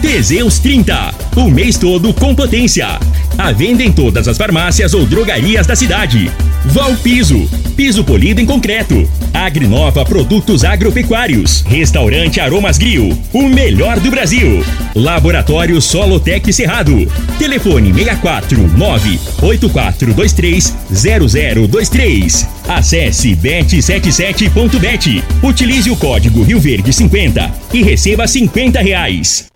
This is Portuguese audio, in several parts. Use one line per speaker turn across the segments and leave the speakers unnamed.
Teseus 30, o mês todo com potência. A venda em todas as farmácias ou drogarias da cidade. Valpiso, piso polido em concreto. Agrinova Produtos Agropecuários. Restaurante Aromas Grill, o melhor do Brasil. Laboratório Solotec Cerrado. Telefone 64 8423 0023. Acesse bet77.bet. Utilize o código Rio Verde 50 e receba 50 reais.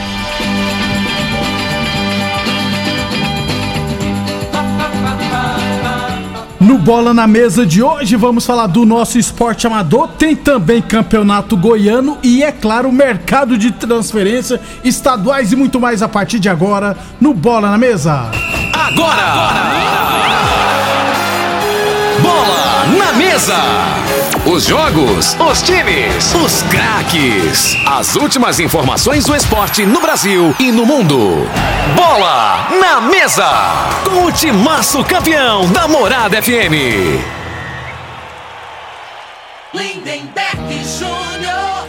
No Bola na Mesa de hoje vamos falar do nosso esporte amador, tem também campeonato goiano e, é claro, mercado de transferência, estaduais e muito mais a partir de agora no Bola na Mesa.
Agora! agora! Bola na Mesa! Os jogos, os times, os craques. As últimas informações do esporte no Brasil e no mundo. Bola na Mesa! Com o timaço campeão da Morada FM. Lindenberg Júnior.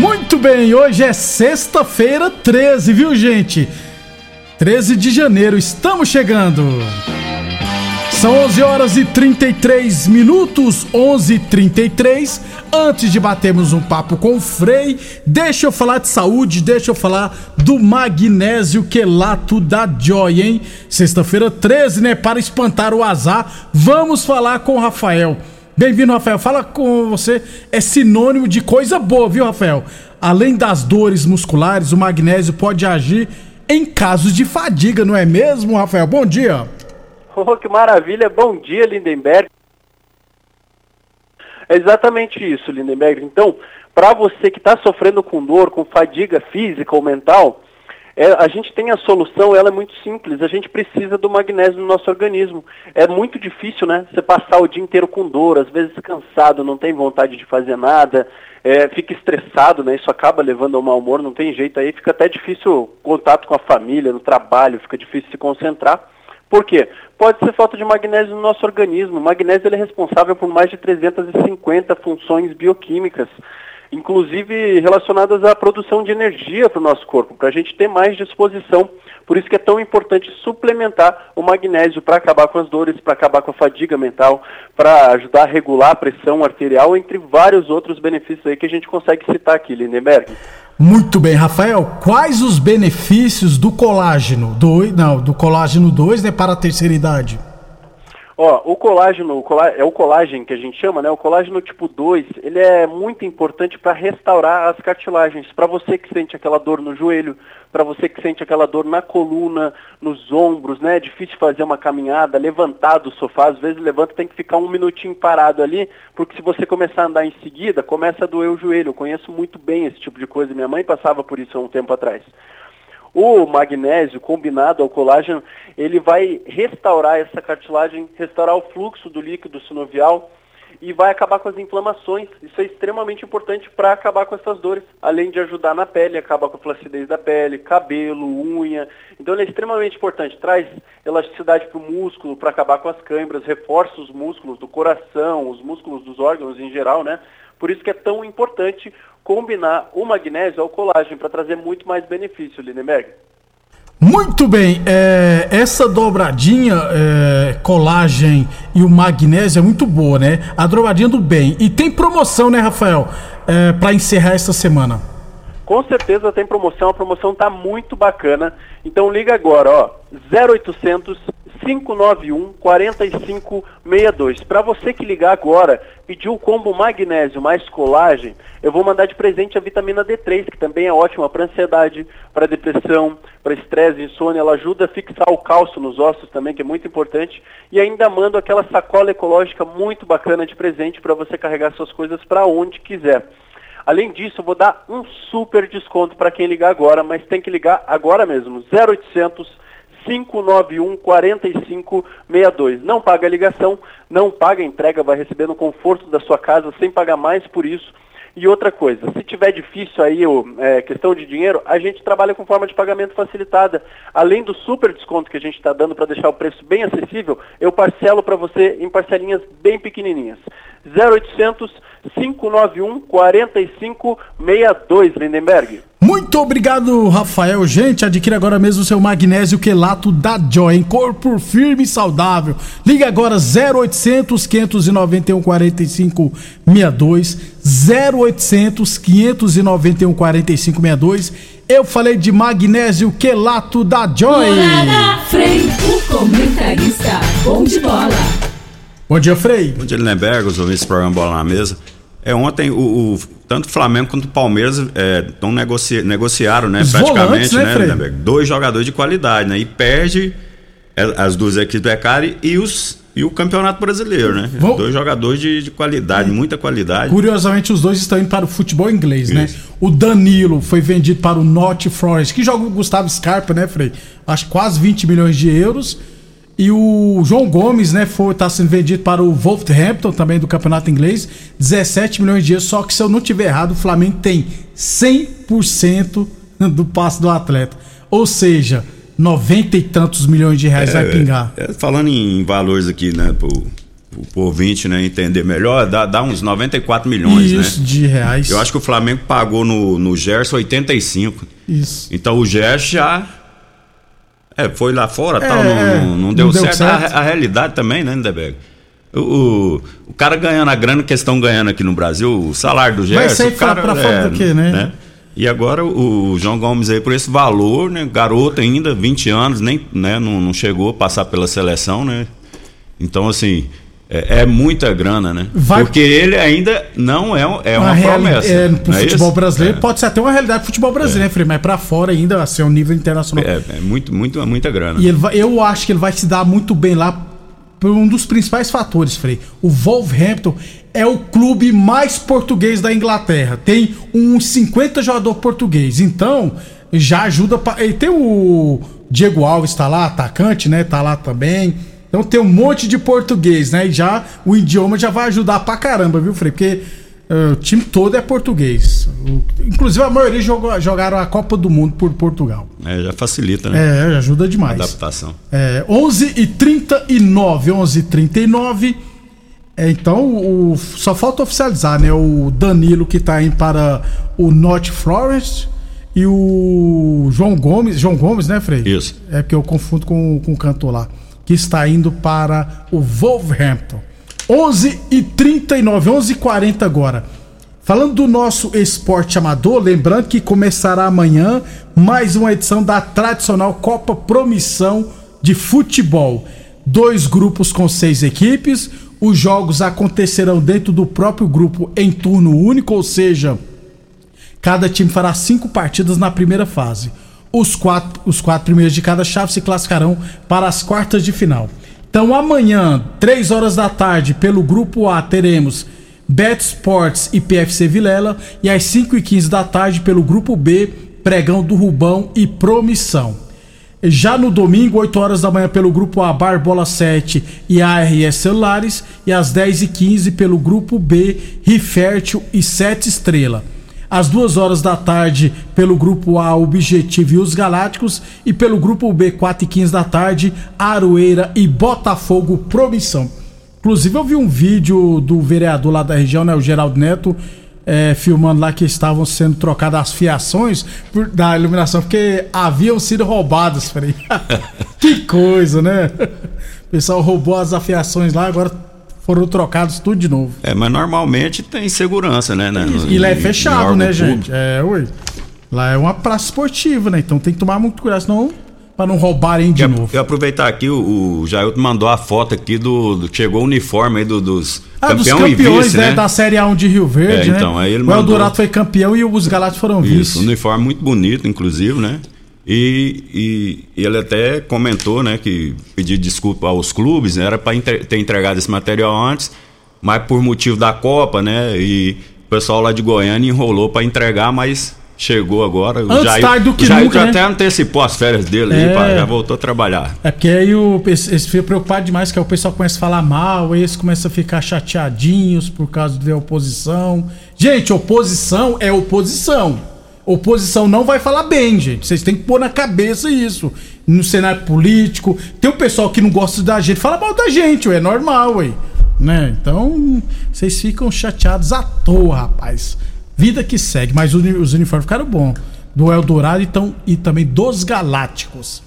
Muito bem, hoje é sexta-feira 13, viu, gente? 13 de janeiro, estamos chegando. São 11 horas e 33 minutos, 11 e 33 Antes de batermos um papo com o Frei, deixa eu falar de saúde, deixa eu falar do magnésio quelato da Joy, hein? Sexta-feira 13, né? Para espantar o azar, vamos falar com o Rafael. Bem-vindo, Rafael. Fala com você, é sinônimo de coisa boa, viu, Rafael? Além das dores musculares, o magnésio pode agir em casos de fadiga, não é mesmo, Rafael? Bom dia.
Oh, que maravilha. Bom dia, Lindenberg. É exatamente isso, Lindenberg. Então, para você que está sofrendo com dor, com fadiga física ou mental, é, a gente tem a solução, ela é muito simples. A gente precisa do magnésio no nosso organismo. É muito difícil, né? Você passar o dia inteiro com dor, às vezes cansado, não tem vontade de fazer nada, é, fica estressado, né? Isso acaba levando ao mau humor, não tem jeito aí, fica até difícil contato com a família, no trabalho, fica difícil se concentrar. Por quê? Pode ser falta de magnésio no nosso organismo. O magnésio é responsável por mais de 350 funções bioquímicas inclusive relacionadas à produção de energia para o nosso corpo, para a gente ter mais disposição. Por isso que é tão importante suplementar o magnésio para acabar com as dores, para acabar com a fadiga mental, para ajudar a regular a pressão arterial, entre vários outros benefícios aí que a gente consegue citar aqui, Lindenberg.
Muito bem, Rafael. Quais os benefícios do colágeno 2, não, do colágeno 2, né, para a terceira idade?
Ó, o colágeno, o colá, é o colágeno que a gente chama, né? O colágeno tipo 2, ele é muito importante para restaurar as cartilagens. Para você que sente aquela dor no joelho, para você que sente aquela dor na coluna, nos ombros, né? É difícil fazer uma caminhada, levantar do sofá, às vezes levanta tem que ficar um minutinho parado ali, porque se você começar a andar em seguida, começa a doer o joelho. Eu conheço muito bem esse tipo de coisa. Minha mãe passava por isso há um tempo atrás. O magnésio combinado ao colágeno, ele vai restaurar essa cartilagem, restaurar o fluxo do líquido sinovial e vai acabar com as inflamações. Isso é extremamente importante para acabar com essas dores, além de ajudar na pele, acabar com a flacidez da pele, cabelo, unha. Então ele é extremamente importante, traz elasticidade para o músculo, para acabar com as câimbras, reforça os músculos do coração, os músculos dos órgãos em geral, né? Por isso que é tão importante combinar o magnésio ao colágeno para trazer muito mais benefício, Lindenberg.
Muito bem, é, essa dobradinha é, colágeno e o magnésio é muito boa, né? A dobradinha do bem. E tem promoção, né, Rafael? É, para encerrar essa semana.
Com certeza tem promoção, a promoção tá muito bacana. Então liga agora, ó, 0800 591 4562. Para você que ligar agora, pediu o combo magnésio mais colagem, eu vou mandar de presente a vitamina D3, que também é ótima para ansiedade, para depressão, para estresse, insônia, ela ajuda a fixar o cálcio nos ossos também, que é muito importante, e ainda mando aquela sacola ecológica muito bacana de presente para você carregar suas coisas para onde quiser. Além disso, eu vou dar um super desconto para quem ligar agora, mas tem que ligar agora mesmo. 0800 591 4562. Não paga a ligação, não paga a entrega, vai receber no conforto da sua casa sem pagar mais por isso. E outra coisa, se tiver difícil aí, é, questão de dinheiro, a gente trabalha com forma de pagamento facilitada. Além do super desconto que a gente está dando para deixar o preço bem acessível, eu parcelo para você em parcelinhas bem pequenininhas. 0800 591 4562, Lindenberg.
Muito obrigado, Rafael. Gente, adquira agora mesmo o seu magnésio quelato da Joy, em corpo firme e saudável. Liga agora 0800 591 4562, 0800 591 4562. Eu falei de magnésio quelato da Joy.
Morada, Frei, o comentarista, bom de bola.
Bom dia, Frei.
Bom dia, Lindenberg, os ouvintes do programa Bola na Mesa. É, ontem o, o tanto o Flamengo quanto o Palmeiras estão é, negoci, negociaram, né, Os praticamente, volantes, né, né Dois jogadores de qualidade, né? E perde é, as duas equipes do Ecari e os e o Campeonato Brasileiro, né? Vou... Dois jogadores de, de qualidade, é. muita qualidade.
Curiosamente, os dois estão indo para o futebol inglês, né? Isso. né? O Danilo foi vendido para o Norte Forest, que joga o Gustavo Scarpa, né, Frei? Acho quase 20 milhões de euros. E o João Gomes, né, foi tá sendo vendido para o Wolverhampton também do Campeonato Inglês, 17 milhões de euros, só que se eu não tiver errado, o Flamengo tem 100% do passe do atleta. Ou seja, 90 e tantos milhões de reais é, vai pingar.
É, falando em valores aqui, né, pro, pro ouvinte, né, entender melhor, dá, dá uns 94 milhões,
Isso, né? Isso, de reais.
Eu acho que o Flamengo pagou no, no Gerson 85.
Isso.
Então o Gerson já é, foi lá fora é, tal, não, não, não, deu, não certo. certo. A, a, realidade também, né, Lindeberg? O, o, cara ganhando a grana que estão ganhando aqui no Brasil, o salário do Gerson. Vai
sair
cara,
pra, é, fora do quê, né? né?
E agora o, o, João Gomes aí por esse valor, né? Garoto ainda, 20 anos, nem, né? não, não chegou a passar pela seleção, né? Então, assim, é, é, muita grana, né? Vai... Porque ele ainda não é, é uma, uma promessa. É,
pro
é
futebol brasileiro, é. pode ser até uma realidade do futebol brasileiro, é. mas para fora ainda, assim, é um nível internacional.
É, é muito, muito, muita grana.
E vai, eu acho que ele vai se dar muito bem lá por um dos principais fatores, Frei. O Wolverhampton é o clube mais português da Inglaterra. Tem uns 50 jogadores portugueses. Então, já ajuda. Pra... E tem o Diego Alves, tá lá, atacante, né? Tá lá também. Então tem um monte de português, né? E já o idioma já vai ajudar pra caramba, viu, Frei? Porque uh, o time todo é português. O, inclusive a maioria jogou, jogaram a Copa do Mundo por Portugal.
É, já facilita, né?
É, ajuda demais.
Adaptação.
É, 11 e 39, 11 e 39. É, então, o, só falta oficializar, né? O Danilo que tá indo para o North Forest e o João Gomes, João Gomes, né, Frei?
Isso.
É porque eu confundo com, com o cantor lá que está indo para o Wolverhampton. 11 e 39, 11 e 40 agora. Falando do nosso esporte amador, lembrando que começará amanhã mais uma edição da tradicional Copa Promissão de Futebol. Dois grupos com seis equipes. Os jogos acontecerão dentro do próprio grupo em turno único, ou seja, cada time fará cinco partidas na primeira fase. Os quatro, os quatro primeiros de cada chave se classificarão para as quartas de final. Então amanhã, 3 horas da tarde, pelo grupo A, teremos Bet Sports e PFC Vilela. E às 5 e 15 da tarde, pelo grupo B, Pregão do Rubão e Promissão. Já no domingo, 8 horas da manhã, pelo grupo A, Barbola 7 e ARS Celulares. E às 10 e 15 pelo grupo B, Rifértil e 7 Estrela às duas horas da tarde pelo grupo A Objetivo e os Galácticos e pelo grupo B 4 e 15 da tarde Aroeira e Botafogo Promissão. Inclusive eu vi um vídeo do vereador lá da região, né, o Geraldo Neto, é, filmando lá que estavam sendo trocadas as fiações por, da iluminação, porque haviam sido roubadas. Falei, que coisa, né? O pessoal roubou as afiações lá, agora foram trocados tudo de novo.
É, mas normalmente tem segurança, né? né
e lá é fechado, né, gente? É, ui. Lá é uma praça esportiva, né? Então tem que tomar muito cuidado, senão para não roubarem de
eu,
novo.
Eu aproveitar aqui, o, o Jailton mandou a foto aqui do, do chegou o uniforme aí do, dos
ah, campeão dos campeões, vice, né? né? Da Série A1 de Rio Verde, é, então, né? Aí ele o Eldorado foi campeão e os Galácticos foram Isso, vice.
Um uniforme muito bonito, inclusive, né? E, e, ele até comentou, né, que pediu desculpa aos clubes, né, era para ter entregado esse material antes, mas por motivo da Copa, né, e o pessoal lá de Goiânia enrolou para entregar, mas chegou agora.
Antes Jair, tarde do que Jair nunca,
já
né?
até antecipou as férias dele, é... aí, já voltou a trabalhar.
É porque aí o, esse fica preocupado demais, que o pessoal começa a falar mal, eles começam a ficar chateadinhos por causa de oposição. Gente, oposição é oposição. Oposição não vai falar bem, gente. Vocês têm que pôr na cabeça isso. No cenário político. Tem o pessoal que não gosta da gente, fala mal da gente, ué, é normal, ué. Né? Então, vocês ficam chateados à toa, rapaz. Vida que segue, mas os uniformes ficaram bons. Do Eldorado então, e também dos Galácticos.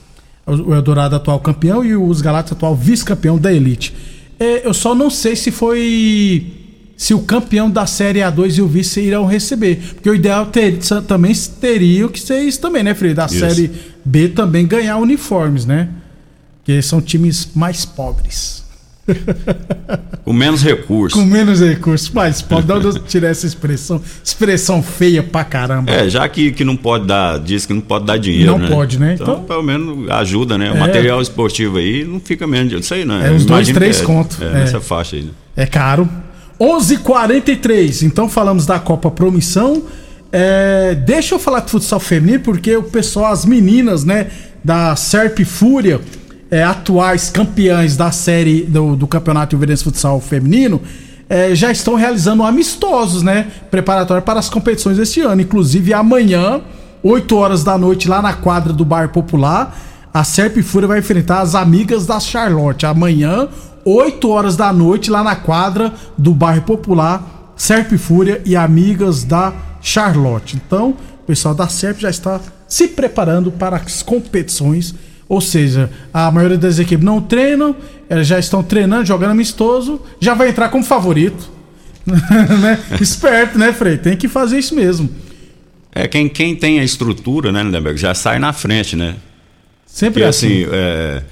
O Eldorado atual campeão e os Galácticos atual vice-campeão da Elite. É, eu só não sei se foi se o campeão da Série A2 e o vice irão receber. Porque o ideal ter, também teria que ser isso também, né, Frei? Da isso. Série B também ganhar uniformes, né? Porque são times mais pobres.
Com menos recursos.
Com menos recursos. Mas pode dar tirar essa expressão. Expressão feia pra caramba.
É, já que, que não pode dar, diz que não pode dar dinheiro. Não
né? pode, né?
Então, então, pelo menos ajuda, né? O é, material esportivo aí não fica menos dinheiro. Isso aí, né?
É uns dois, três é, contos.
É, é, nessa faixa aí. Né?
É caro. 11:43. Então falamos da Copa Promissão. É, deixa eu falar de futsal feminino porque o pessoal, as meninas, né, da Serp Fúria, é, atuais campeãs da série do, do Campeonato Rio Futsal Feminino, é, já estão realizando amistosos, né, preparatórios para as competições deste ano. Inclusive amanhã, 8 horas da noite, lá na quadra do Bar Popular, a Serp Fúria vai enfrentar as amigas da Charlotte. Amanhã, 8 horas da noite, lá na quadra do bairro Popular, Serp Fúria e amigas da Charlotte. Então, o pessoal da Serp já está se preparando para as competições. Ou seja, a maioria das equipes não treinam, elas já estão treinando, jogando amistoso, já vai entrar como favorito. né? Esperto, né, Frei? Tem que fazer isso mesmo.
É, quem, quem tem a estrutura, né, Lindenberg, já sai na frente, né?
Sempre
Porque,
assim.
assim é,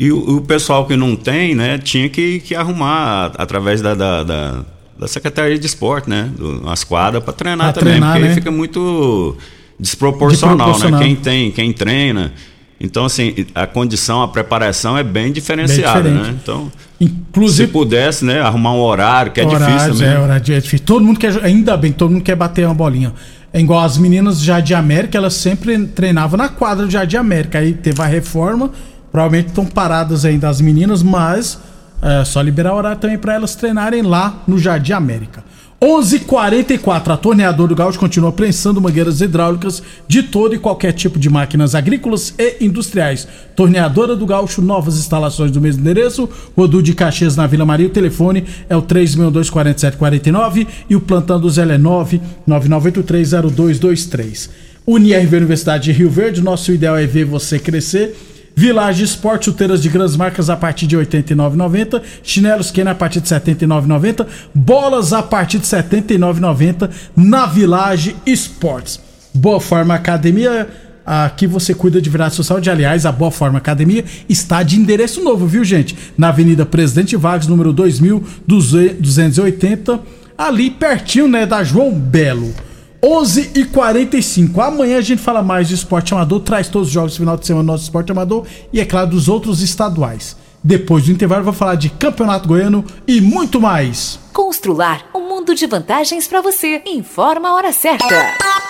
e o, o, pessoal que não tem, né, tinha que, que arrumar através da, da, da, da Secretaria de Esporte, né? Do, as quadras para treinar pra também. Treinar, porque né? aí fica muito desproporcional, né? Quem tem, quem treina. Então, assim, a condição, a preparação é bem diferenciada, bem né? Então, Inclusive, se pudesse, né, arrumar um horário, que é difícil também.
É, horário é difícil. Todo mundo quer, ainda bem, todo mundo quer bater uma bolinha. É igual as meninas do Jardim América, elas sempre treinavam na quadra do Jardim América. Aí teve a reforma, Provavelmente estão paradas ainda as meninas, mas é só liberar horário também para elas treinarem lá no Jardim América. 11:44 A torneadora do Gaúcho continua prensando mangueiras hidráulicas de todo e qualquer tipo de máquinas agrícolas e industriais. Torneadora do Gaúcho, novas instalações do mesmo endereço. Rodu de Caxias na Vila Maria. O telefone é o 3624749 e o plantão do Zé é 999830223. UniRV Universidade de Rio Verde, nosso ideal é ver você crescer. Village Esporte, chuteiras de grandes marcas a partir de R$ 89,90. Chinelos Kenner a partir de R$ 79,90. Bolas a partir de R$ 79,90 na Village Esportes. Boa Forma Academia, aqui você cuida de virada social. De, aliás, a Boa Forma Academia está de endereço novo, viu, gente? Na Avenida Presidente Vargas, número 2280, ali pertinho, né, da João Belo. 11 e 45 Amanhã a gente fala mais de esporte amador, traz todos os jogos do final de semana do nosso esporte amador e, é claro, dos outros estaduais. Depois do intervalo, vou falar de Campeonato Goiano e muito mais.
Constrular um mundo de vantagens para você. Informa a hora certa.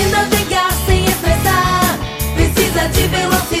de velocidade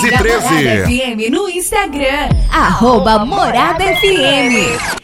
Siga a Morada FM no Instagram. Arroba Morada FM.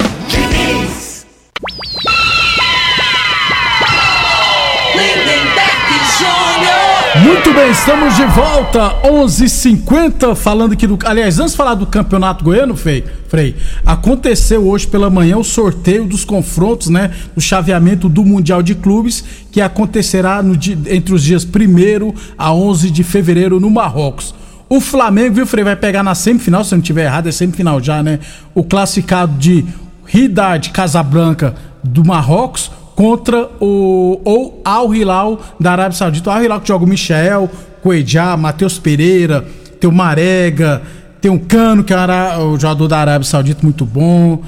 Muito bem, estamos de volta, 11:50 h 50 falando aqui do... Aliás, antes de falar do Campeonato Goiano, Frei, Frei, aconteceu hoje pela manhã o sorteio dos confrontos, né, do chaveamento do Mundial de Clubes, que acontecerá dia, entre os dias 1 a 11 de fevereiro no Marrocos. O Flamengo, viu, Frei, vai pegar na semifinal, se eu não tiver errado, é semifinal já, né? O classificado de Ridade Casablanca do Marrocos contra o ou Al Hilal da Arábia Saudita. O Al Hilal que joga o Michel, Coedjá, Matheus Pereira, tem o Marega, tem o Cano, que é o jogador da Arábia Saudita muito bom.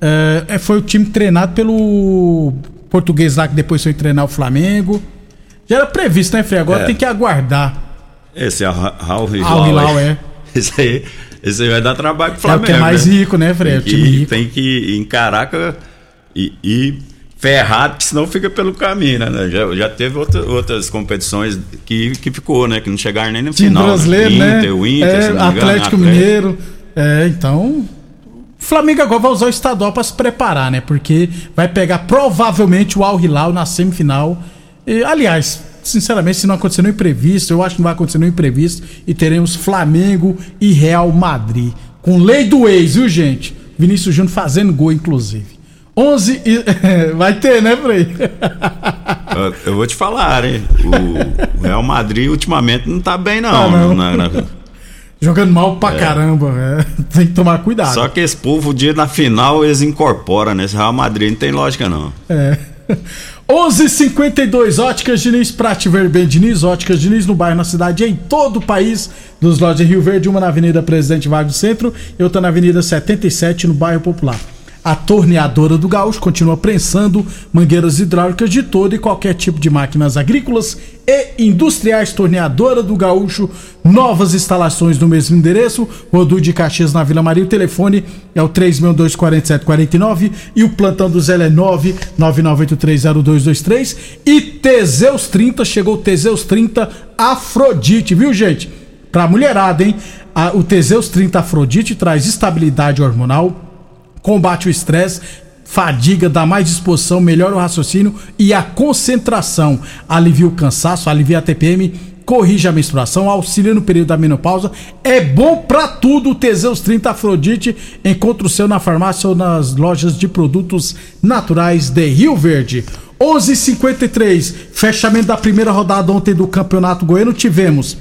É, é, foi o time treinado pelo português lá que depois foi treinar o Flamengo. Já era previsto, né, Frei? Agora é. tem que aguardar.
Esse é o Raul Hilal. é. Esse aí, esse aí vai dar trabalho pro Flamengo. É o que
é mais
né?
rico, né, Frei?
Tem que, tem que encarar e, e ferrado, porque senão fica pelo caminho, né? Já, já teve outra, outras competições que, que ficou, né? Que não chegaram nem no
Time
final.
Né? brasileiro,
né?
Inter,
o Inter,
é, engano, Atlético Mineiro. É, então. O Flamengo agora vai usar o estadual para se preparar, né? Porque vai pegar provavelmente o Al Hilal na semifinal. E, aliás, sinceramente, se não acontecer no imprevisto, eu acho que não vai acontecer no imprevisto e teremos Flamengo e Real Madrid. Com lei do ex, viu, gente? Vinícius Júnior fazendo gol, inclusive. 11 e... Vai ter, né, Frei?
Eu vou te falar, hein? O Real Madrid ultimamente não tá bem, não. Ah, não. não, não.
Jogando mal pra é. caramba, é. tem que tomar cuidado.
Só que esse povo, o dia na final, eles incorporam, né? Esse Real Madrid não tem lógica, não.
É. 11:52 Óticas Diniz, Prate Verben Diniz, Óticas Diniz no bairro, na cidade, em todo o país. Dos lojas Rio Verde, uma na Avenida Presidente Vargas do Centro e outra na Avenida 77, no bairro Popular. A torneadora do Gaúcho continua prensando mangueiras hidráulicas de todo e qualquer tipo de máquinas agrícolas e industriais. Torneadora do Gaúcho, novas instalações no mesmo endereço. Rodu de Caxias na Vila Maria. O telefone é o 3624749 e o plantão do Zé é 999830223. E Teseus 30, chegou Teseus 30 Afrodite, viu gente? Pra mulherada, hein? o Teseus 30 Afrodite traz estabilidade hormonal combate o estresse, fadiga, dá mais disposição, melhora o raciocínio e a concentração, alivia o cansaço, alivia a TPM, corrige a menstruação, auxilia no período da menopausa, é bom para tudo o Teseus 30 Afrodite, encontra o seu na farmácia ou nas lojas de produtos naturais de Rio Verde. 11:53 fechamento da primeira rodada ontem do Campeonato Goiano. Tivemos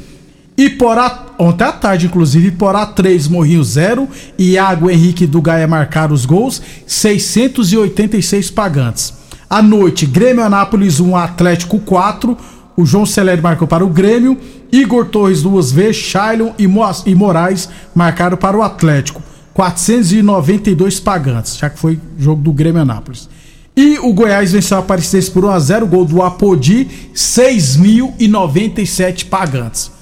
Iporá, ontem à tarde, inclusive, Iporá 3, Morrinho 0. Iago Henrique do Gaia marcaram os gols, 686 pagantes. À noite, Grêmio Anápolis 1, Atlético 4. O João Celere marcou para o Grêmio. Igor Torres duas vezes, Shailon e, Mo e Moraes marcaram para o Atlético. 492 pagantes, já que foi jogo do Grêmio Anápolis. E o Goiás venceu a Aparecidense por 1x0, gol do Apodi, 6.097 pagantes.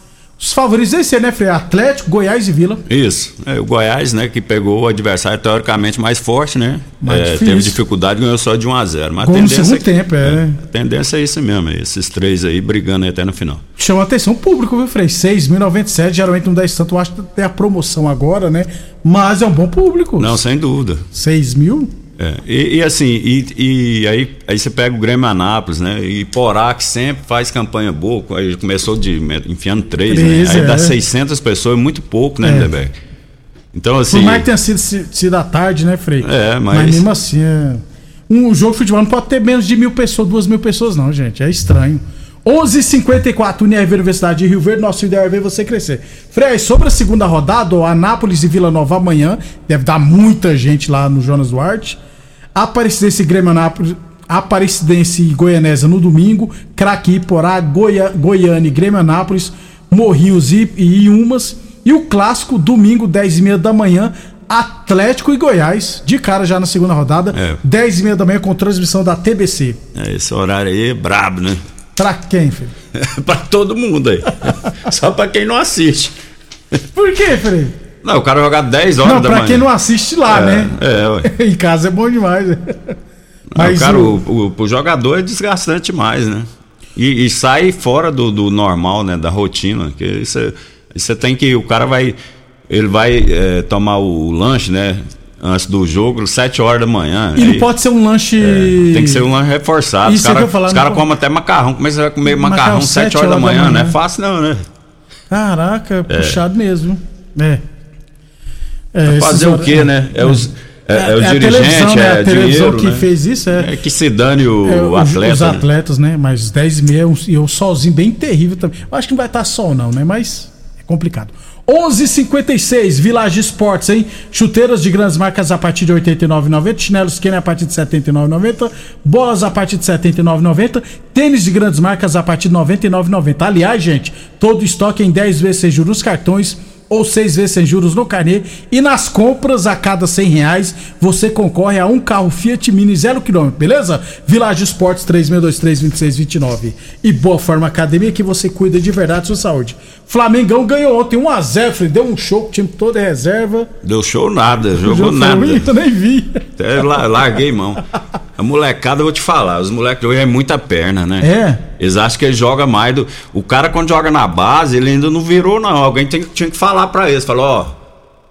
Os favoritos esse né, Frei? Atlético, Goiás e Vila.
Isso. É, o Goiás, né, que pegou o adversário teoricamente mais forte, né? Mais é, teve dificuldade ganhou só de 1 a 0 Mas
Gol a tendência, no segundo tempo, é. é.
A tendência é isso mesmo, esses três aí brigando até no final.
Chama atenção o público, viu, Frei? 6.097, geralmente não dá tanto, eu acho que tem a promoção agora, né? Mas é um bom público.
Não, sem dúvida.
6 mil?
É, e, e, assim, e, e, aí, aí você pega o Grêmio Anápolis, né? E Porá, que sempre faz campanha boa, aí começou de enfiando três, três né? Aí é. dá 600 pessoas, é muito pouco, né, é.
Então, assim. Por mais que tenha sido, sido à tarde, né, Frei?
É, mas.
Mas mesmo assim, é... um jogo de futebol não pode ter menos de mil pessoas, duas mil pessoas, não, gente. É estranho. 11:54 h 54 Universidade de Rio Verde, nosso ideal é ver você crescer. Frei, sobre a segunda rodada, o Anápolis e Vila Nova amanhã, deve dar muita gente lá no Jonas Duarte. Aparecidense e Grêmio Anápolis, Aparecidense e Goianésia no domingo, Craque Porá, Goia, Goiânia e Grêmio Anápolis, Morrinhos e, e Iumas. E o clássico, domingo, 10 e meia da manhã, Atlético e Goiás, de cara já na segunda rodada, é. 10 e meia da manhã com transmissão da TBC.
É, esse horário aí é brabo, né?
Pra quem, filho?
pra todo mundo aí. Só pra quem não assiste.
Por quê, Felipe?
Não, o cara jogar 10 horas não, da
manhã. Pra quem não assiste lá, é, né? É, ué. em casa é bom demais.
Mas não, cara, o... O, o, o, jogador é desgastante demais, né? E, e sai fora do, do, normal, né? Da rotina. Que você tem que. O cara vai. Ele vai é, tomar o lanche, né? antes do jogo, 7 horas da manhã.
E aí, não pode ser um lanche.
É, tem que ser um lanche reforçado. Isso os caras cara comem até macarrão. Como é que você vai comer macarrão, 7 horas, horas da manhã? manhã? Não é fácil, não, né?
Caraca, é. puxado mesmo. É.
é fazer o quê, né? É, os. É, é, é o é dirigente, né?
é a televisão dinheiro, que né? fez isso. É,
é que se dane o, é, o atleta. Os
né? atletas, né? Mas 10 e meia e um solzinho bem terrível também. Eu acho que não vai estar sol, não, né? Mas complicado. 11:56 Village Esportes, hein? Chuteiras de grandes marcas a partir de 89,90, chinelos Kenner a partir de 79,90, bolas a partir de 79,90, tênis de grandes marcas a partir de 99,90. Aliás, gente, todo estoque em 10 vezes sem juros cartões ou seis vezes sem juros no carnê. E nas compras a cada 100 reais você concorre a um carro Fiat Mini zero quilômetro, beleza? Village Esportes 3623-2629. E Boa Forma Academia que você cuida de verdade sua saúde. Flamengão ganhou ontem 1x0, deu um show, o time todo é reserva.
Deu show nada, jogou nada.
Eu nem vi.
Até larguei mão. A molecada, eu vou te falar, os moleques hoje é muita perna, né?
É.
Eles acham que ele joga mais do. O cara, quando joga na base, ele ainda não virou, não. Alguém tem, tinha que falar pra eles. Falou, ó.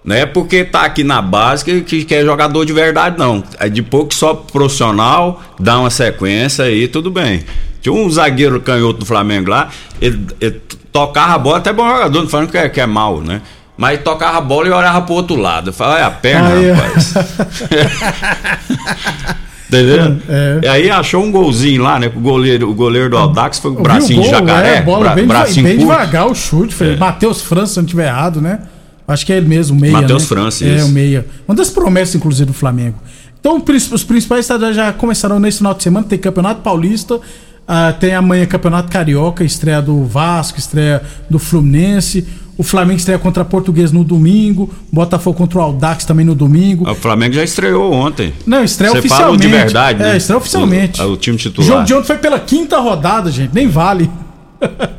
Não é porque tá aqui na base que, que, que é jogador de verdade, não. É de pouco só profissional, dá uma sequência aí, tudo bem. Tinha um zagueiro canhoto do Flamengo lá, ele, ele tocava a bola, até bom jogador, não falando que é, que é mal, né? Mas tocava a bola e olhava pro outro lado. Eu falava, é a perna, aí, rapaz. Entendeu? É. E aí achou um golzinho lá, né? O goleiro, o goleiro do Aldax foi com o bracinho
gol,
de jacaré.
É, bola
bra,
bem,
bracinho
bem devagar o chute. Foi é. Matheus França, se não estiver errado, né? Acho que é ele mesmo, o meia.
Matheus
né?
França,
É,
isso.
o meia. Uma das promessas, inclusive, do Flamengo. Então, os principais estaduais já começaram nesse final de semana. Tem Campeonato Paulista, uh, tem amanhã Campeonato Carioca, estreia do Vasco, estreia do Fluminense. O Flamengo estreia contra a Português no domingo. Botafogo contra o Aldax também no domingo.
O Flamengo já estreou ontem.
Não, estreia
Você
oficialmente.
Fala de verdade, né?
É, estreia oficialmente.
O, o time
O
titular.
jogo de ontem foi pela quinta rodada, gente. Nem vale.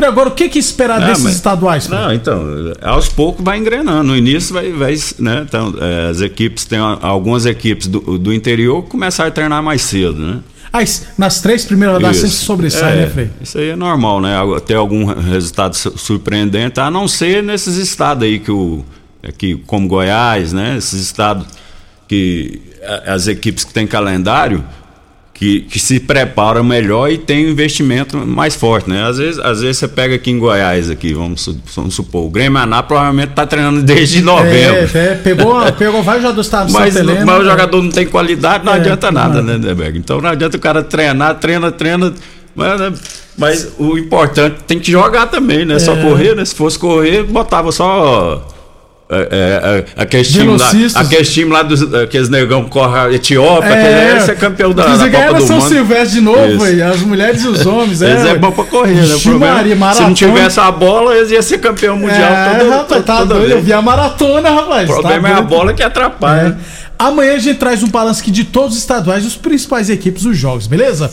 Agora, o que, que esperar
Não,
desses
mas-
estaduais?
Não, então, aos poucos vai engrenando. No início vai, vai né? Então, é, as equipes, tem algumas equipes do, do interior que começaram a treinar mais cedo, né?
Es- nas três primeiras rodadas sempre sobressai,
É,
né, Frei?
Isso aí é normal, né? Ter algum resultado su- surpreendente, a não ser nesses estados aí que o. Aqui, como Goiás, né? Esses estados que as equipes que têm calendário que, que se preparam melhor e tem um investimento mais forte, né? Às vezes, às vezes você pega aqui em Goiás, aqui, vamos, vamos supor, o Grêmio Aná provavelmente está treinando desde novembro.
É, é, pegou, pegou vários jogadores do estado de
Mas,
Helena,
mas o
né?
jogador não tem qualidade, não
É,
adianta nada,
não.
né, Neberg? Então não adianta o cara treinar, treina, treina. Mas, né, mas o importante tem que jogar também, né? Só
É.
correr, né? Se fosse correr, botava só. É, é, é, aqueles times lá, aqueles times lá dos aqueles negão que corre a Etiópia,
É,
aquele, esse é campeão da, da Copa do
São
Mundo.
Silvestre de novo, aí, as mulheres e os homens.
Eles
é,
é bom pra correr, né? O problema,
Maria,
se não tivesse a bola, eles iam ser campeão mundial
É,
todo,
rapaz,
todo,
tá
toda
doido. Eu vi a maratona, rapaz.
O problema
tá
é a bola que atrapalha.
É. Amanhã a gente traz um balanço aqui de todos os estaduais, os principais equipes dos jogos, beleza?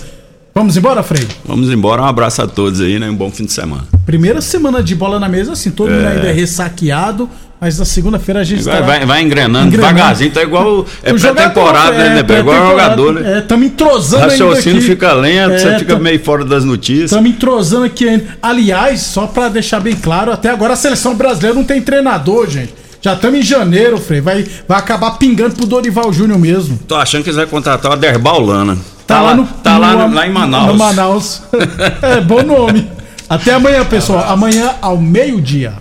Vamos embora, Frei?
Vamos embora, um abraço a todos aí, né? Um bom fim de semana.
Primeira semana de bola na mesa, assim, todo
É.
mundo ainda é ressaqueado, mas na segunda-feira a gente
Vai,
tá
vai, vai engrenando, devagarzinho, tá igual. É
O
pré-temporada,
é,
né, né? Igual
pré-temporada.
jogador, né?
É, estamos entrosando ainda
Raciocínio
aqui.
fica lento,
É,
você fica meio fora das notícias.
Estamos entrosando aqui ainda. Aliás, só pra deixar bem claro, até agora a seleção brasileira não tem treinador, gente. Já estamos em janeiro, Frei. Vai, vai acabar pingando pro Dorival Júnior mesmo.
Tô achando que eles vão contratar o Aderbal Lana.
Tá, lá no.
Tá lá,
no-
no- lá em Manaus.
No Manaus. é, bom nome. Até amanhã, pessoal. Amanhã ao meio-dia.